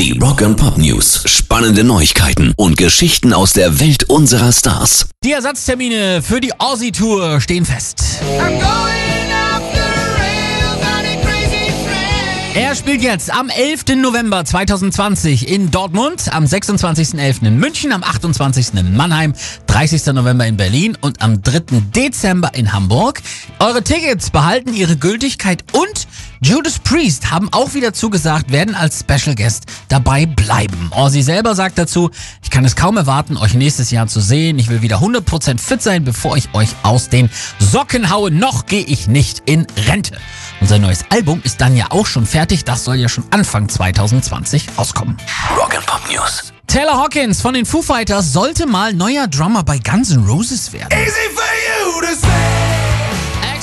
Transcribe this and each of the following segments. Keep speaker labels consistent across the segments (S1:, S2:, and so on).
S1: Die Rock and Pop News. Spannende Neuigkeiten und Geschichten aus der Welt unserer Stars.
S2: Die Ersatztermine für die Aussie Tour stehen fest. Er spielt jetzt am 11. November 2020 in Dortmund, am 26.11. in München, am 28. in Mannheim, 30. November in Berlin und am 3. Dezember in Hamburg. Eure Tickets behalten ihre Gültigkeit und Judas Priest haben auch wieder zugesagt, werden als Special Guest dabei bleiben. Ozzy selber sagt dazu, ich kann es kaum erwarten, euch nächstes Jahr zu sehen. Ich will wieder 100% fit sein, bevor ich euch aus den Socken haue. Noch gehe ich nicht in Rente. Und sein neues Album ist dann ja auch schon fertig. Das soll ja schon Anfang 2020 rauskommen.
S1: Rock and Pop News.
S2: Taylor Hawkins von den Foo Fighters sollte mal neuer Drummer bei Guns N' Roses werden.
S3: Easy for you to say.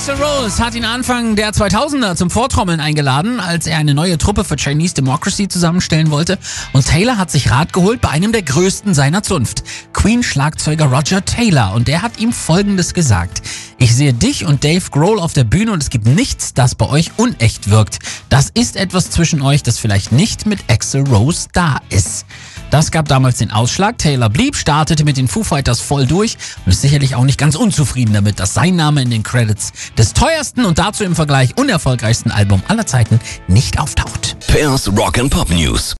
S2: Axel Rose hat ihn Anfang der 2000er zum Vortrommeln eingeladen, als er eine neue Truppe für Chinese Democracy zusammenstellen wollte. Und Taylor hat sich Rat geholt bei einem der größten seiner Zunft, Queen-Schlagzeuger Roger Taylor. Und der hat ihm Folgendes gesagt. Ich sehe dich und Dave Grohl auf der Bühne und es gibt nichts, das bei euch unecht wirkt. Das ist etwas zwischen euch, das vielleicht nicht mit Axel Rose da ist. Das gab damals den Ausschlag. Taylor blieb, startete mit den Foo Fighters voll durch und ist sicherlich auch nicht ganz unzufrieden damit, dass sein Name in den Credits des teuersten und dazu im Vergleich unerfolgreichsten Album aller Zeiten nicht auftaucht.
S1: Pairs Rock and Pop News.